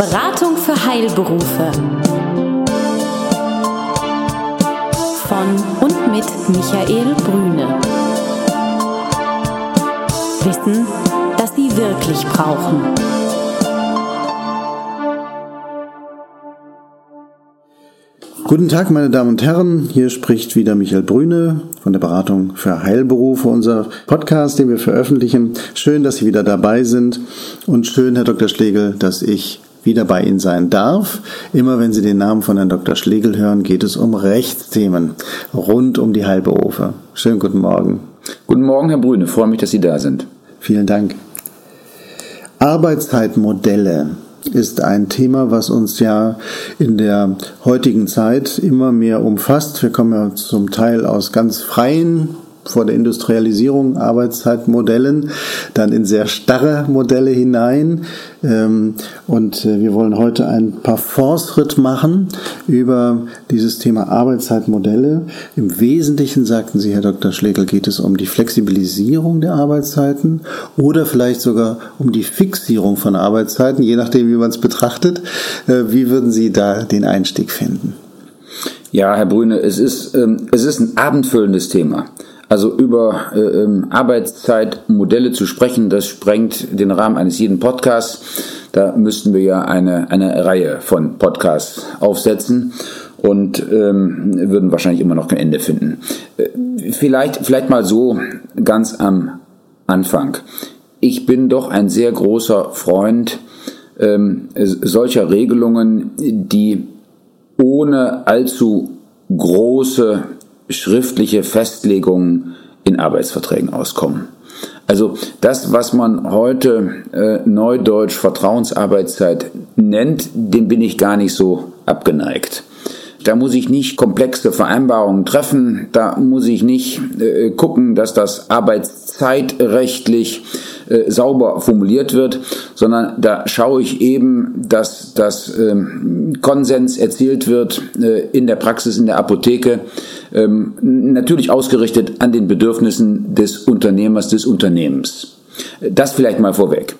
Beratung für Heilberufe. Von und mit Michael Brüne. Wissen, das Sie wirklich brauchen. Guten Tag, meine Damen und Herren. Hier spricht wieder Michael Brüne von der Beratung für Heilberufe, unser Podcast, den wir veröffentlichen. Schön, dass Sie wieder dabei sind und schön, Herr Dr. Schlegel, dass ich wieder bei Ihnen sein darf. Immer wenn Sie den Namen von Herrn Dr. Schlegel hören, geht es um Rechtsthemen rund um die Heilberufe. Schönen guten Morgen. Guten Morgen, Herr Brüne. Freue mich, dass Sie da sind. Vielen Dank. Arbeitszeitmodelle ist ein Thema, was uns ja in der heutigen Zeit immer mehr umfasst. Wir kommen ja zum Teil aus ganz freien vor der Industrialisierung Arbeitszeitmodellen, dann in sehr starre Modelle hinein. Ähm, und äh, wir wollen heute ein paar Fortschritt machen über dieses Thema Arbeitszeitmodelle. Im Wesentlichen, sagten Sie, Herr Dr. Schlegel, geht es um die Flexibilisierung der Arbeitszeiten oder vielleicht sogar um die Fixierung von Arbeitszeiten, je nachdem, wie man es betrachtet. Äh, wie würden Sie da den Einstieg finden? Ja, Herr Brüne, es ist, ähm, es ist ein abendfüllendes Thema. Also über äh, ähm, Arbeitszeitmodelle zu sprechen, das sprengt den Rahmen eines jeden Podcasts. Da müssten wir ja eine, eine Reihe von Podcasts aufsetzen und ähm, würden wahrscheinlich immer noch kein Ende finden. Äh, vielleicht, vielleicht mal so ganz am Anfang. Ich bin doch ein sehr großer Freund ähm, solcher Regelungen, die ohne allzu große schriftliche Festlegungen in Arbeitsverträgen auskommen. Also das, was man heute äh, neudeutsch Vertrauensarbeitszeit nennt, dem bin ich gar nicht so abgeneigt. Da muss ich nicht komplexe Vereinbarungen treffen, da muss ich nicht äh, gucken, dass das arbeitszeitrechtlich äh, sauber formuliert wird, sondern da schaue ich eben, dass das ähm, Konsens erzielt wird äh, in der Praxis, in der Apotheke, ähm, natürlich ausgerichtet an den Bedürfnissen des Unternehmers, des Unternehmens. Das vielleicht mal vorweg.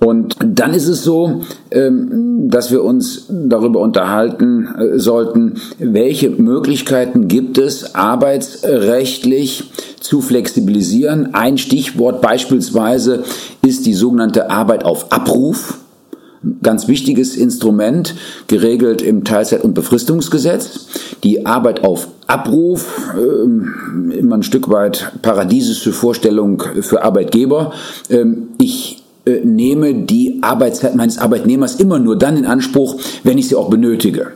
Und dann ist es so, ähm, dass wir uns darüber unterhalten äh, sollten, welche Möglichkeiten gibt es, arbeitsrechtlich zu flexibilisieren. Ein Stichwort beispielsweise ist die sogenannte Arbeit auf Abruf ganz wichtiges Instrument, geregelt im Teilzeit- und Befristungsgesetz. Die Arbeit auf Abruf, äh, immer ein Stück weit paradiesische Vorstellung für Arbeitgeber. Ähm, ich äh, nehme die Arbeitszeit meines Arbeitnehmers immer nur dann in Anspruch, wenn ich sie auch benötige.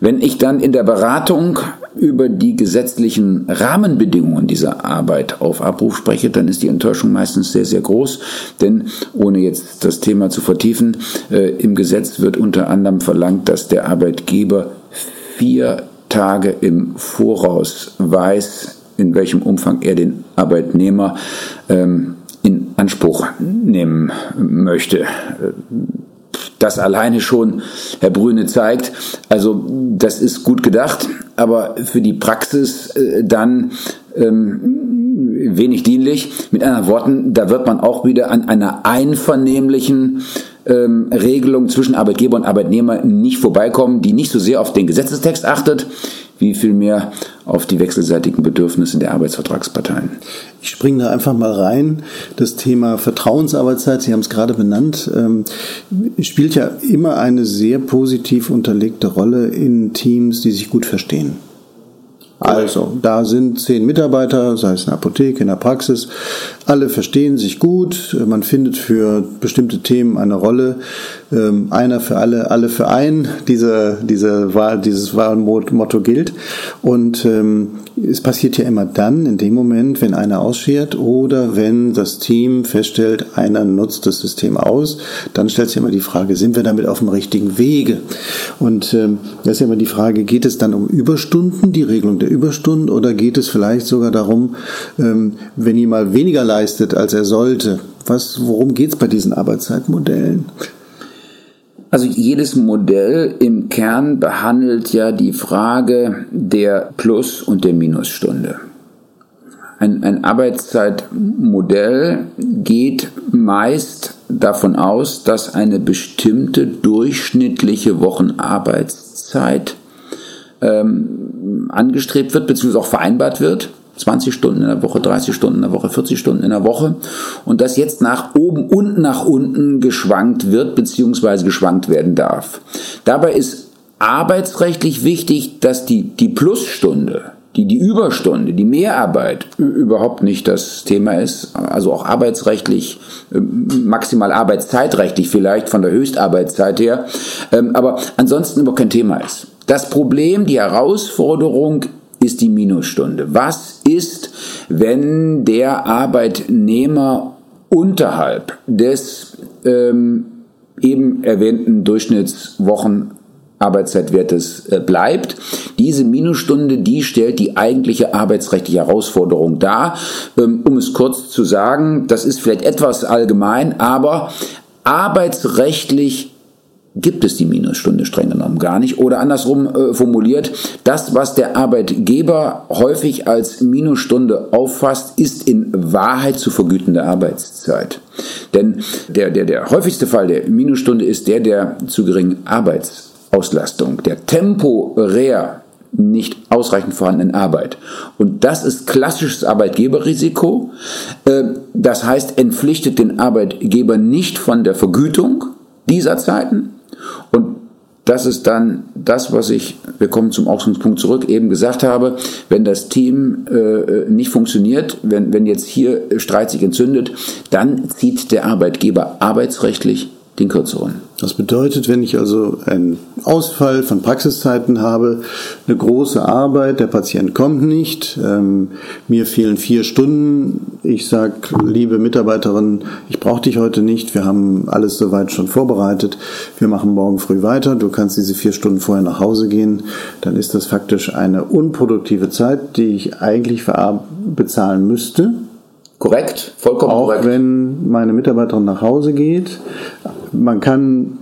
Wenn ich dann in der Beratung über die gesetzlichen Rahmenbedingungen dieser Arbeit auf Abruf spreche, dann ist die Enttäuschung meistens sehr, sehr groß. Denn ohne jetzt das Thema zu vertiefen, äh, im Gesetz wird unter anderem verlangt, dass der Arbeitgeber vier Tage im Voraus weiß, in welchem Umfang er den Arbeitnehmer ähm, in Anspruch nehmen möchte das alleine schon Herr Brüne zeigt. Also das ist gut gedacht, aber für die Praxis äh, dann ähm, wenig dienlich. Mit anderen Worten, da wird man auch wieder an einer einvernehmlichen ähm, Regelung zwischen Arbeitgeber und Arbeitnehmer nicht vorbeikommen, die nicht so sehr auf den Gesetzestext achtet, wie vielmehr auf die wechselseitigen Bedürfnisse der Arbeitsvertragsparteien. Ich springe da einfach mal rein. Das Thema Vertrauensarbeitszeit, Sie haben es gerade benannt, ähm, spielt ja immer eine sehr positiv unterlegte Rolle in Teams, die sich gut verstehen. Also, da sind zehn Mitarbeiter, sei es in der Apotheke, in der Praxis. Alle verstehen sich gut. Man findet für bestimmte Themen eine Rolle. Ähm, einer für alle, alle für einen. Diese, diese Wahl, dieses Wahlmotto gilt. Und ähm, es passiert ja immer dann, in dem Moment, wenn einer ausschert oder wenn das Team feststellt, einer nutzt das System aus, dann stellt sich immer die Frage, sind wir damit auf dem richtigen Wege? Und ähm, das ist ja immer die Frage, geht es dann um Überstunden, die Regelung der Überstunden, oder geht es vielleicht sogar darum, ähm, wenn jemand weniger leistet, als er sollte? Was, worum geht es bei diesen Arbeitszeitmodellen? Also jedes Modell im Kern behandelt ja die Frage der Plus- und der Minusstunde. ein, ein Arbeitszeitmodell geht meist davon aus, dass eine bestimmte durchschnittliche Wochenarbeitszeit ähm, angestrebt wird, beziehungsweise auch vereinbart wird. 20 Stunden in der Woche, 30 Stunden in der Woche, 40 Stunden in der Woche und das jetzt nach oben und nach unten geschwankt wird, beziehungsweise geschwankt werden darf. Dabei ist arbeitsrechtlich wichtig, dass die, die Plusstunde, die, die Überstunde, die Mehrarbeit überhaupt nicht das Thema ist, also auch arbeitsrechtlich, ähm, maximal arbeitszeitrechtlich vielleicht von der Höchstarbeitszeit her, ähm, aber ansonsten überhaupt kein Thema ist. Das Problem, die Herausforderung ist die Minusstunde. Was ist, wenn der Arbeitnehmer unterhalb des ähm, eben erwähnten Durchschnittswochen Arbeitszeitwertes äh, bleibt. Diese Minusstunde, die stellt die eigentliche arbeitsrechtliche Herausforderung dar. Ähm, um es kurz zu sagen, das ist vielleicht etwas allgemein, aber arbeitsrechtlich gibt es die Minusstunde streng genommen gar nicht. Oder andersrum äh, formuliert, das, was der Arbeitgeber häufig als Minusstunde auffasst, ist in Wahrheit zu vergütende Arbeitszeit. Denn der, der, der häufigste Fall der Minusstunde ist der der zu geringen Arbeitsauslastung, der temporär nicht ausreichend vorhandenen Arbeit. Und das ist klassisches Arbeitgeberrisiko. Äh, das heißt, entpflichtet den Arbeitgeber nicht von der Vergütung dieser Zeiten, und das ist dann das, was ich, wir kommen zum Ausgangspunkt zurück, eben gesagt habe, wenn das Team äh, nicht funktioniert, wenn, wenn jetzt hier Streit sich entzündet, dann zieht der Arbeitgeber arbeitsrechtlich den kürzeren. Das bedeutet, wenn ich also einen Ausfall von Praxiszeiten habe, eine große Arbeit, der Patient kommt nicht, ähm, mir fehlen vier Stunden, ich sage, liebe Mitarbeiterin, ich brauche dich heute nicht, wir haben alles soweit schon vorbereitet, wir machen morgen früh weiter, du kannst diese vier Stunden vorher nach Hause gehen, dann ist das faktisch eine unproduktive Zeit, die ich eigentlich bezahlen müsste. Korrekt, vollkommen Auch korrekt. wenn meine Mitarbeiterin nach Hause geht, man kann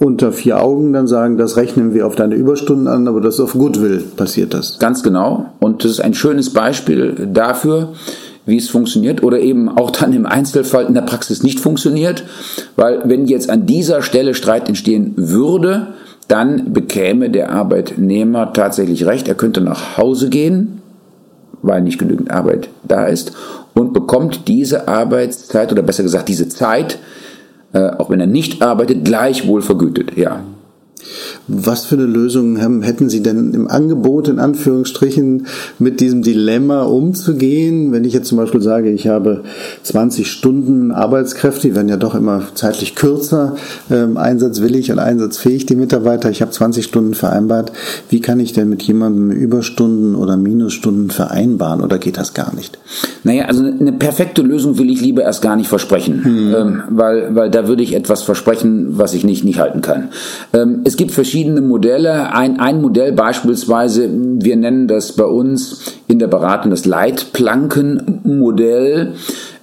unter vier Augen dann sagen, das rechnen wir auf deine Überstunden an, aber das auf Goodwill passiert das. Ganz genau. Und das ist ein schönes Beispiel dafür, wie es funktioniert oder eben auch dann im Einzelfall in der Praxis nicht funktioniert, weil wenn jetzt an dieser Stelle Streit entstehen würde, dann bekäme der Arbeitnehmer tatsächlich recht, er könnte nach Hause gehen, weil nicht genügend Arbeit da ist und bekommt diese Arbeitszeit oder besser gesagt diese Zeit äh, auch wenn er nicht arbeitet, gleichwohl vergütet. Ja. Was für eine Lösung haben, hätten Sie denn im Angebot, in Anführungsstrichen, mit diesem Dilemma umzugehen? Wenn ich jetzt zum Beispiel sage, ich habe 20 Stunden Arbeitskräfte, die werden ja doch immer zeitlich kürzer, ähm, einsatzwillig und einsatzfähig, die Mitarbeiter. Ich habe 20 Stunden vereinbart. Wie kann ich denn mit jemandem Überstunden oder Minusstunden vereinbaren oder geht das gar nicht? Naja, also eine perfekte Lösung will ich lieber erst gar nicht versprechen, hm. ähm, weil, weil da würde ich etwas versprechen, was ich nicht, nicht halten kann. Ähm, es gibt verschiedene Modelle. Ein, ein Modell beispielsweise, wir nennen das bei uns in der Beratung das Leitplankenmodell.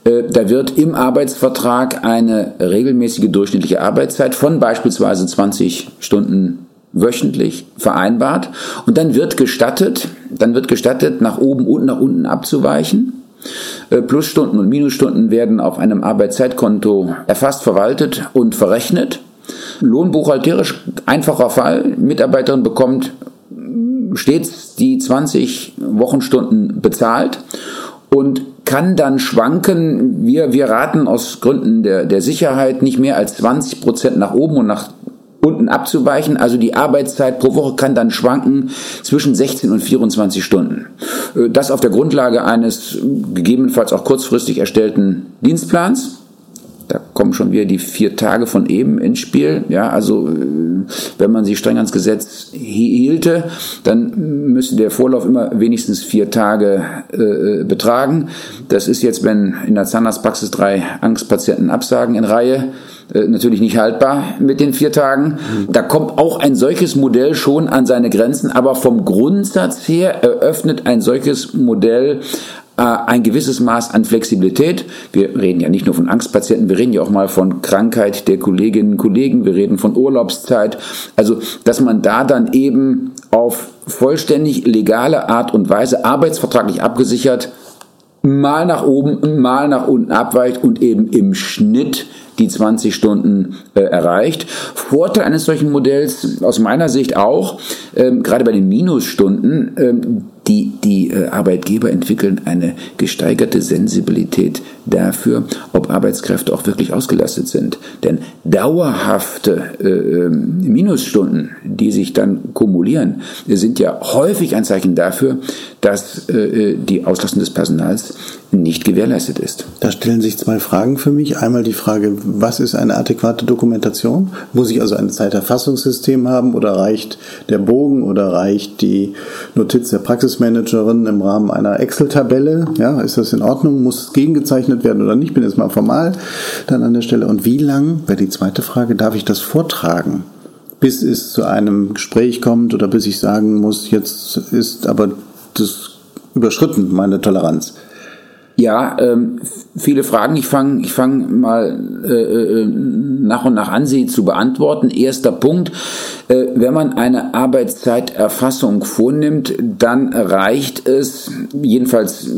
Äh, da wird im Arbeitsvertrag eine regelmäßige durchschnittliche Arbeitszeit von beispielsweise 20 Stunden wöchentlich vereinbart und dann wird gestattet, dann wird gestattet, nach oben und nach unten abzuweichen. Äh, Plusstunden und Minusstunden werden auf einem Arbeitszeitkonto erfasst, verwaltet und verrechnet. Lohnbuchhalterisch einfacher Fall. Mitarbeiterin bekommt stets die 20 Wochenstunden bezahlt und kann dann schwanken. Wir, wir raten aus Gründen der, der Sicherheit nicht mehr als 20 Prozent nach oben und nach unten abzuweichen. Also die Arbeitszeit pro Woche kann dann schwanken zwischen 16 und 24 Stunden. Äh, das auf der Grundlage eines gegebenenfalls auch kurzfristig erstellten Dienstplans. Da kommen schon wieder die vier Tage von eben ins Spiel. Ja, also äh, wenn man sich streng ans Gesetz hielte, dann müsste der Vorlauf immer wenigstens vier Tage äh, betragen. Das ist jetzt, wenn in der Zahnarztpraxis drei Angstpatienten absagen in Reihe, äh, natürlich nicht haltbar mit den vier Tagen. Da kommt auch ein solches Modell schon an seine Grenzen, aber vom Grundsatz her eröffnet ein solches Modell äh, ein gewisses Maß an Flexibilität. Wir reden ja nicht nur von Angstpatienten, wir reden ja auch mal von Krankheit der Kolleginnen und Kollegen, wir reden von Urlaubszeit. Also, dass man da dann eben auf vollständig legale Art und Weise arbeitsvertraglich abgesichert mal nach oben, mal nach unten abweicht und eben im Schnitt die 20 Stunden äh, erreicht. Vorteil eines solchen Modells aus meiner Sicht auch, ähm, gerade bei den Minusstunden, ähm, die, die äh, Arbeitgeber entwickeln eine gesteigerte Sensibilität dafür, ob Arbeitskräfte auch wirklich ausgelastet sind. Denn dauerhafte äh, ähm, Minusstunden, die sich dann kumulieren, sind ja häufig ein Zeichen dafür, dass äh, die Auslastung des Personals nicht gewährleistet ist. Da stellen sich zwei Fragen für mich. Einmal die Frage, was ist eine adäquate Dokumentation? Muss ich also ein Zeiterfassungssystem haben oder reicht der Bogen oder reicht die Notiz der Praxismanagerin im Rahmen einer Excel-Tabelle? Ja, ist das in Ordnung? Muss es gegengezeichnet werden oder nicht? Bin jetzt mal formal dann an der Stelle. Und wie lang, wäre die zweite Frage, darf ich das vortragen? Bis es zu einem Gespräch kommt oder bis ich sagen muss, jetzt ist aber das überschritten, meine Toleranz. Ja, ähm, viele Fragen. Ich fange ich fang mal äh, äh, nach und nach an, sie zu beantworten. Erster Punkt. Äh, wenn man eine Arbeitszeiterfassung vornimmt, dann reicht es, jedenfalls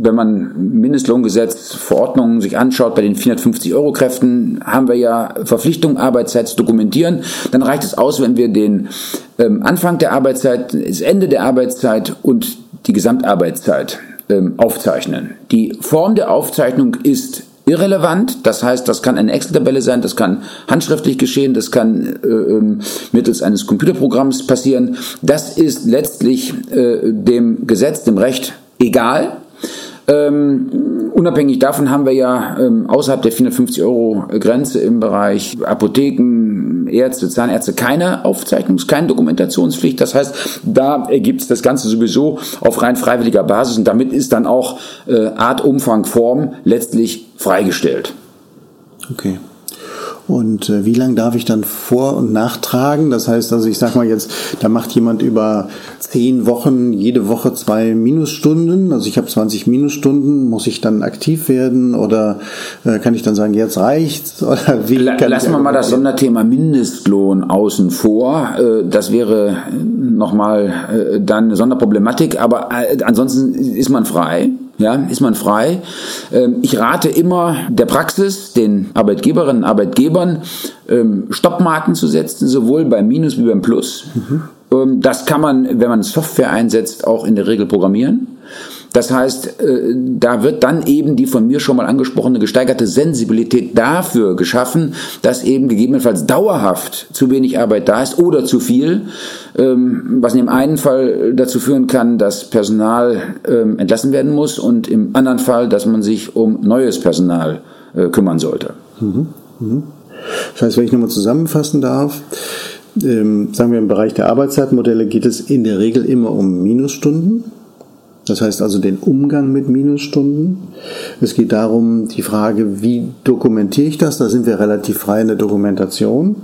wenn man Mindestlohngesetz, Verordnungen sich anschaut, bei den 450 Euro Kräften haben wir ja Verpflichtung, Arbeitszeit zu dokumentieren. Dann reicht es aus, wenn wir den ähm, Anfang der Arbeitszeit, das Ende der Arbeitszeit und die Gesamtarbeitszeit ähm, aufzeichnen. Die Form der Aufzeichnung ist irrelevant. Das heißt, das kann eine Excel-Tabelle sein, das kann handschriftlich geschehen, das kann äh, ähm, mittels eines Computerprogramms passieren. Das ist letztlich äh, dem Gesetz, dem Recht egal. Ähm, unabhängig davon haben wir ja ähm, außerhalb der 450 Euro Grenze im Bereich Apotheken, Ärzte, Zahnärzte keine Aufzeichnungs-, keine Dokumentationspflicht. Das heißt, da ergibt es das Ganze sowieso auf rein freiwilliger Basis und damit ist dann auch äh, Art, Umfang, Form letztlich freigestellt. Okay. Und äh, wie lange darf ich dann vor- und nachtragen? Das heißt also, ich sag mal jetzt, da macht jemand über zehn Wochen jede Woche zwei Minusstunden. Also ich habe 20 Minusstunden. Muss ich dann aktiv werden oder äh, kann ich dann sagen, jetzt reicht's? Oder wie La Lassen wir mal das Sonderthema Mindestlohn außen vor. Äh, das wäre nochmal äh, dann eine Sonderproblematik. Aber äh, ansonsten ist man frei ja, ist man frei. Ähm, ich rate immer der Praxis, den Arbeitgeberinnen und Arbeitgebern, ähm, Stoppmarken zu setzen, sowohl beim Minus wie beim Plus. Mhm. Das kann man, wenn man Software einsetzt, auch in der Regel programmieren. Das heißt, äh, da wird dann eben die von mir schon mal angesprochene gesteigerte Sensibilität dafür geschaffen, dass eben gegebenenfalls dauerhaft zu wenig Arbeit da ist oder zu viel, ähm, was in dem einen Fall dazu führen kann, dass Personal ähm, entlassen werden muss und im anderen Fall, dass man sich um neues Personal äh, kümmern sollte. Mhm. Mhm. Das heißt, wenn ich nochmal zusammenfassen darf, ähm, sagen wir im Bereich der Arbeitszeitmodelle geht es in der Regel immer um Minusstunden. Das heißt also den Umgang mit Minusstunden. Es geht darum, die Frage, wie dokumentiere ich das? Da sind wir relativ frei in der Dokumentation.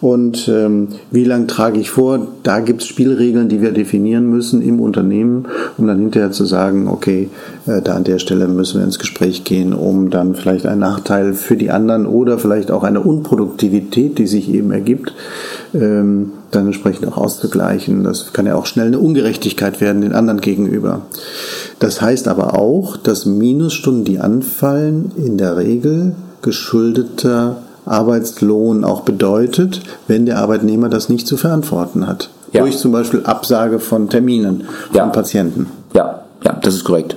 Und ähm, wie lang trage ich vor? Da gibt es Spielregeln, die wir definieren müssen im Unternehmen, um dann hinterher zu sagen, okay, äh, da an der Stelle müssen wir ins Gespräch gehen, um dann vielleicht einen Nachteil für die anderen oder vielleicht auch eine Unproduktivität, die sich eben ergibt, ähm, dann entsprechend auch auszugleichen. Das kann ja auch schnell eine Ungerechtigkeit werden den anderen gegenüber. Das heißt aber auch, dass Minusstunden, die anfallen, in der Regel geschuldeter Arbeitslohn auch bedeutet, wenn der Arbeitnehmer das nicht zu verantworten hat. Ja. Durch zum Beispiel Absage von Terminen ja. von Patienten. Ja, ja, das ist korrekt.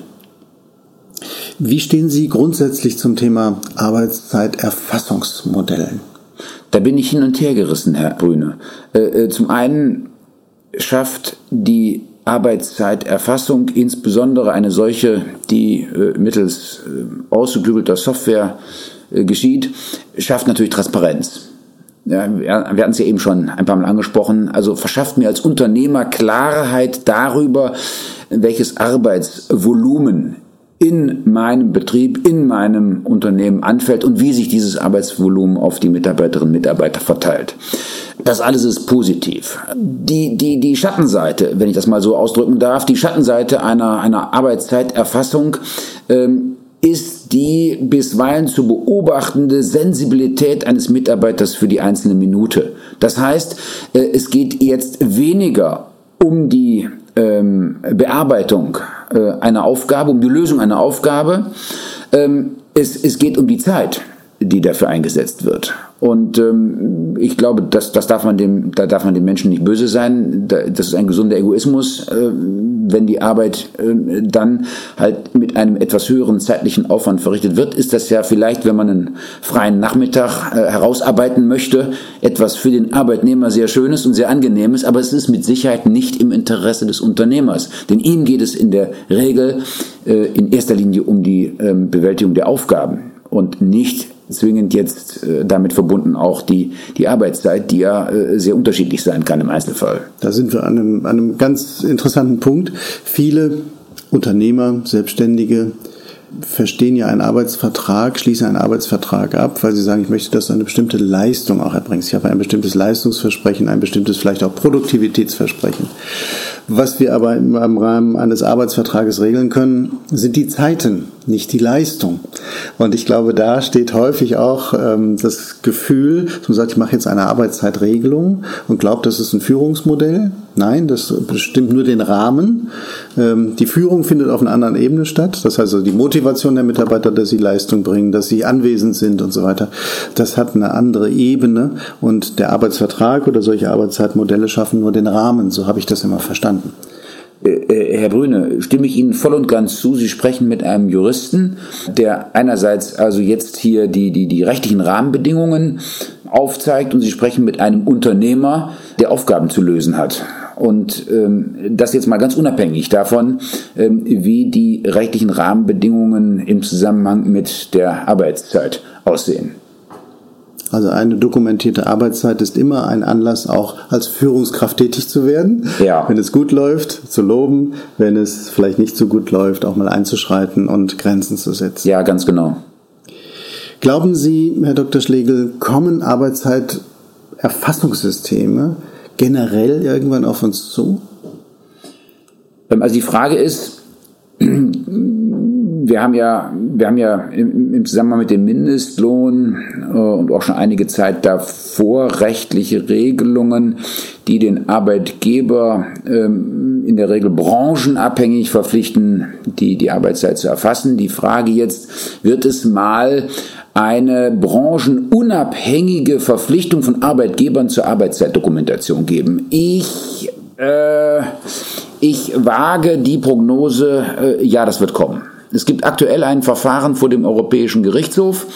Wie stehen Sie grundsätzlich zum Thema Arbeitszeiterfassungsmodellen? Da bin ich hin und her gerissen, Herr Brüne. Äh, äh, zum einen schafft die Arbeitszeiterfassung, insbesondere eine solche, die äh, mittels ausgeklügelter Software geschieht, schafft natürlich Transparenz. Ja, wir hatten es ja eben schon ein paar Mal angesprochen. Also verschafft mir als Unternehmer Klarheit darüber, welches Arbeitsvolumen in meinem Betrieb, in meinem Unternehmen anfällt und wie sich dieses Arbeitsvolumen auf die Mitarbeiterinnen und Mitarbeiter verteilt. Das alles ist positiv. Die, die, die Schattenseite, wenn ich das mal so ausdrücken darf, die Schattenseite einer, einer Arbeitszeiterfassung ähm, ist die bisweilen zu beobachtende Sensibilität eines Mitarbeiters für die einzelne Minute. Das heißt, äh, es geht jetzt weniger um die ähm, Bearbeitung äh, einer Aufgabe, um die Lösung einer Aufgabe. Ähm, es, es geht um die Zeit, die dafür eingesetzt wird. Und ähm, ich glaube, das, das darf man dem, da darf man dem Menschen nicht böse sein. Das ist ein gesunder Egoismus, äh, wenn die Arbeit äh, dann halt mit einem etwas höheren zeitlichen Aufwand verrichtet wird. Ist das ja vielleicht, wenn man einen freien Nachmittag äh, herausarbeiten möchte, etwas für den Arbeitnehmer sehr Schönes und sehr Angenehmes, aber es ist mit Sicherheit nicht im Interesse des Unternehmers. Denn ihm geht es in der Regel äh, in erster Linie um die ähm, Bewältigung der Aufgaben und nicht zwingend jetzt äh, damit verbunden auch die, die Arbeitszeit, die ja äh, sehr unterschiedlich sein kann im Einzelfall. Da sind wir an einem, an einem ganz interessanten Punkt. Viele Unternehmer, Selbstständige verstehen ja einen Arbeitsvertrag, schließen einen Arbeitsvertrag ab, weil sie sagen, ich möchte, dass du eine bestimmte Leistung auch erbringst. Ich habe ein bestimmtes Leistungsversprechen, ein bestimmtes vielleicht auch Produktivitätsversprechen. Was wir aber im Rahmen eines Arbeitsvertrages regeln können, sind die Zeiten, nicht die Leistung. Und ich glaube, da steht häufig auch ähm, das Gefühl, man sagt, ich mache jetzt eine Arbeitszeitregelung und glaubt, das ist ein Führungsmodell. Nein, das bestimmt nur den Rahmen. Ähm, die Führung findet auf einer anderen Ebene statt. Das heißt also die Motivation der Mitarbeiter, dass sie Leistung bringen, dass sie anwesend sind und so weiter. Das hat eine andere Ebene und der Arbeitsvertrag oder solche Arbeitszeitmodelle schaffen nur den Rahmen. So habe ich das immer verstanden. Äh, äh, Herr Brüne, stimme ich Ihnen voll und ganz zu. Sie sprechen mit einem Juristen, der einerseits also jetzt hier die, die, die rechtlichen Rahmenbedingungen aufzeigt und Sie sprechen mit einem Unternehmer, der Aufgaben zu lösen hat. Und ähm, das jetzt mal ganz unabhängig davon, ähm, wie die rechtlichen Rahmenbedingungen im Zusammenhang mit der Arbeitszeit aussehen. Also eine dokumentierte Arbeitszeit ist immer ein Anlass, auch als Führungskraft tätig zu werden. Ja. Wenn es gut läuft, zu loben. Wenn es vielleicht nicht so gut läuft, auch mal einzuschreiten und Grenzen zu setzen. Ja, ganz genau. Glauben Sie, Herr Dr. Schlegel, kommen Arbeitszeiterfassungssysteme generell irgendwann auf uns zu? Ähm, also die Frage ist, wir haben ja, wir haben ja im, im Zusammenhang mit dem Mindestlohn äh, und auch schon einige Zeit davor rechtliche Regelungen, die den Arbeitgeber ähm, in der Regel branchenabhängig verpflichten, die, die Arbeitszeit zu erfassen. Die Frage jetzt, wird es mal eine branchenunabhängige Verpflichtung von Arbeitgebern zur Arbeitszeitdokumentation geben? Ich, äh, ich wage die Prognose, äh, ja, das wird kommen. Es gibt aktuell ein Verfahren vor dem Europäischen Gerichtshof,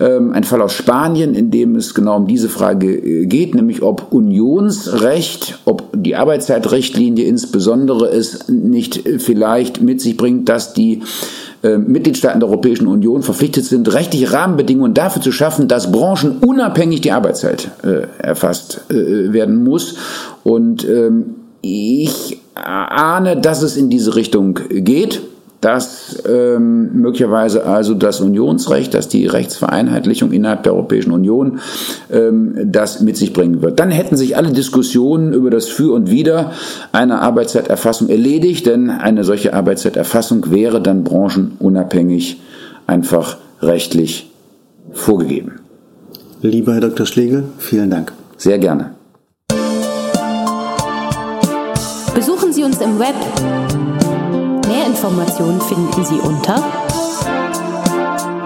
ähm, ein Fall aus Spanien, in dem es genau um diese Frage äh, geht, nämlich ob Unionsrecht, ob die Arbeitszeitrichtlinie insbesondere es nicht vielleicht mit sich bringt, dass die äh, Mitgliedstaaten der Europäischen Union verpflichtet sind, rechtliche Rahmenbedingungen dafür zu schaffen, dass branchenunabhängig die Arbeitszeit äh, erfasst werden muss. Und ähm, ich ahne, dass es in diese Richtung geht dass ähm, möglicherweise also das Unionsrecht, dass die Rechtsvereinheitlichung innerhalb der Europäischen Union ähm, das mit sich bringen wird. Dann hätten sich alle Diskussionen über das Für und Wider einer Arbeitszeiterfassung erledigt, denn eine solche Arbeitszeiterfassung wäre dann branchenunabhängig einfach rechtlich vorgegeben. Lieber Herr Dr. Schlegel, vielen Dank. Sehr gerne. Besuchen Sie uns im Web Informationen finden Sie unter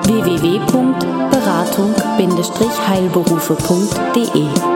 www.beratung-heilberufe.de